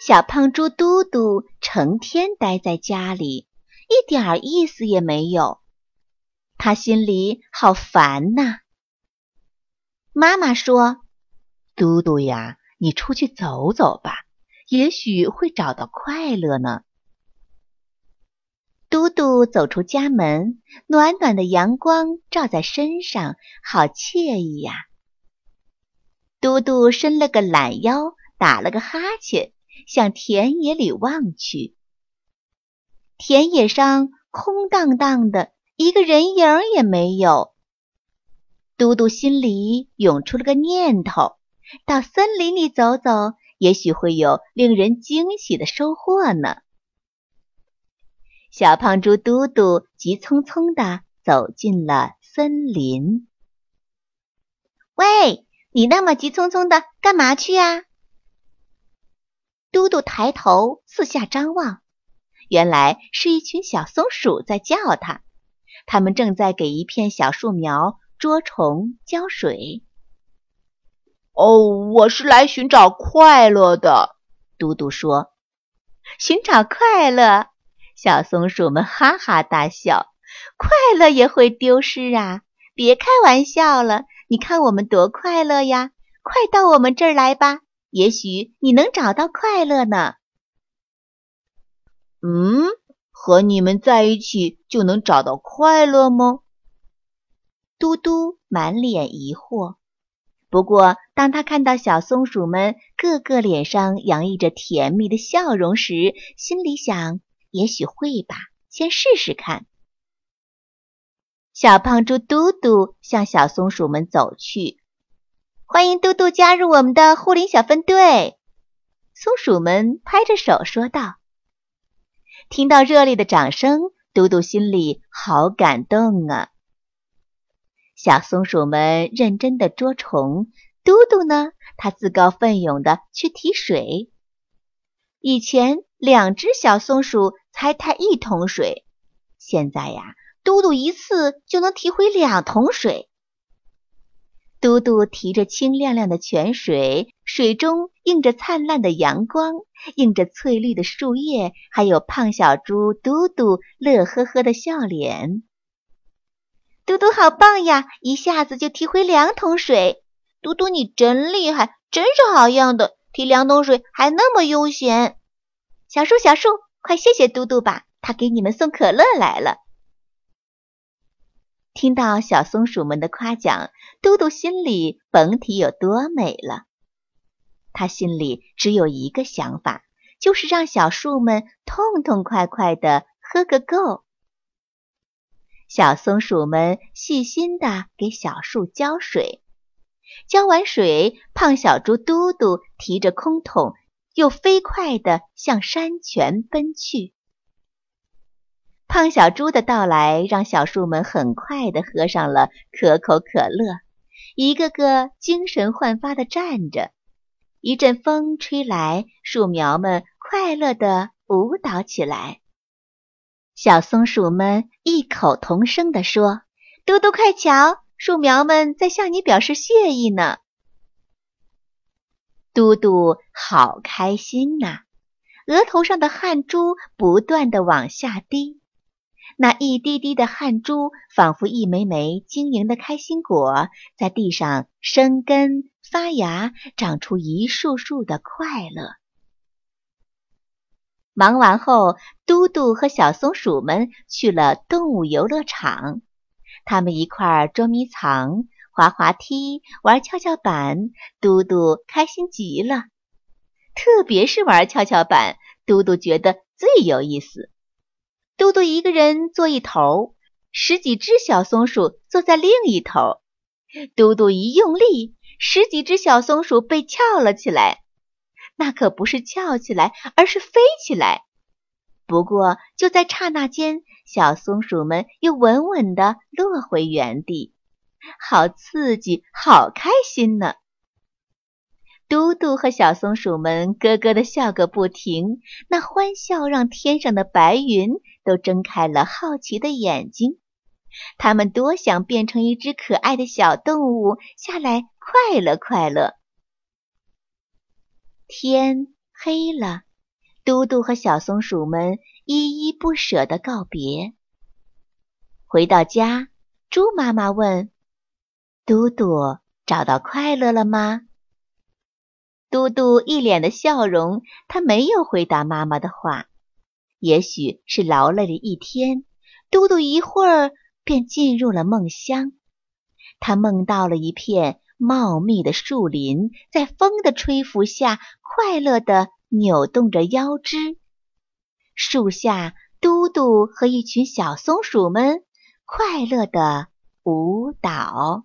小胖猪嘟嘟成天待在家里，一点儿意思也没有。他心里好烦呐。妈妈说：“嘟嘟呀，你出去走走吧，也许会找到快乐呢。”嘟嘟走出家门，暖暖的阳光照在身上，好惬意呀。嘟嘟伸了个懒腰，打了个哈欠。向田野里望去，田野上空荡荡的，一个人影也没有。嘟嘟心里涌出了个念头：到森林里走走，也许会有令人惊喜的收获呢。小胖猪嘟嘟急匆匆地走进了森林。喂，你那么急匆匆的干嘛去呀？嘟嘟抬头四下张望，原来是一群小松鼠在叫他。它们正在给一片小树苗捉虫、浇水。哦，我是来寻找快乐的。嘟嘟说：“寻找快乐。”小松鼠们哈哈大笑：“快乐也会丢失啊！别开玩笑了，你看我们多快乐呀！快到我们这儿来吧。”也许你能找到快乐呢。嗯，和你们在一起就能找到快乐吗？嘟嘟满脸疑惑。不过，当他看到小松鼠们个个脸上洋溢着甜蜜的笑容时，心里想：也许会吧，先试试看。小胖猪嘟嘟向小松鼠们走去。欢迎嘟嘟加入我们的护林小分队，松鼠们拍着手说道。听到热烈的掌声，嘟嘟心里好感动啊。小松鼠们认真的捉虫，嘟嘟呢，他自告奋勇的去提水。以前两只小松鼠才抬一桶水，现在呀，嘟嘟一次就能提回两桶水。嘟嘟提着清亮亮的泉水，水中映着灿烂的阳光，映着翠绿的树叶，还有胖小猪嘟嘟乐呵呵的笑脸。嘟嘟好棒呀，一下子就提回两桶水。嘟嘟你真厉害，真是好样的，提两桶水还那么悠闲。小树小树，快谢谢嘟嘟吧，他给你们送可乐来了。听到小松鼠们的夸奖，嘟嘟心里甭提有多美了。他心里只有一个想法，就是让小树们痛痛快快的喝个够。小松鼠们细心的给小树浇水，浇完水，胖小猪嘟嘟提着空桶，又飞快的向山泉奔去。胖小猪的到来，让小树们很快地喝上了可口可乐，一个个精神焕发地站着。一阵风吹来，树苗们快乐地舞蹈起来。小松鼠们异口同声地说：“嘟嘟，快瞧，树苗们在向你表示谢意呢。”嘟嘟好开心呐，额头上的汗珠不断地往下滴。那一滴滴的汗珠，仿佛一枚枚晶莹的开心果，在地上生根发芽，长出一束束的快乐。忙完后，嘟嘟和小松鼠们去了动物游乐场，他们一块儿捉迷藏、滑滑梯、玩跷跷板，嘟嘟开心极了。特别是玩跷跷板，嘟嘟觉得最有意思。嘟嘟一个人坐一头，十几只小松鼠坐在另一头。嘟嘟一用力，十几只小松鼠被翘了起来。那可不是翘起来，而是飞起来。不过就在刹那间，小松鼠们又稳稳地落回原地，好刺激，好开心呢！嘟嘟和小松鼠们咯咯地笑个不停，那欢笑让天上的白云都睁开了好奇的眼睛。他们多想变成一只可爱的小动物下来快乐快乐。天黑了。嘟嘟和小松鼠们依依不舍地告别。回到家，猪妈妈问：“嘟嘟，找到快乐了吗？”嘟嘟一脸的笑容，他没有回答妈妈的话。也许是劳累了一天，嘟嘟一会儿便进入了梦乡。他梦到了一片茂密的树林，在风的吹拂下，快乐的。扭动着腰肢，树下，嘟嘟和一群小松鼠们快乐的舞蹈。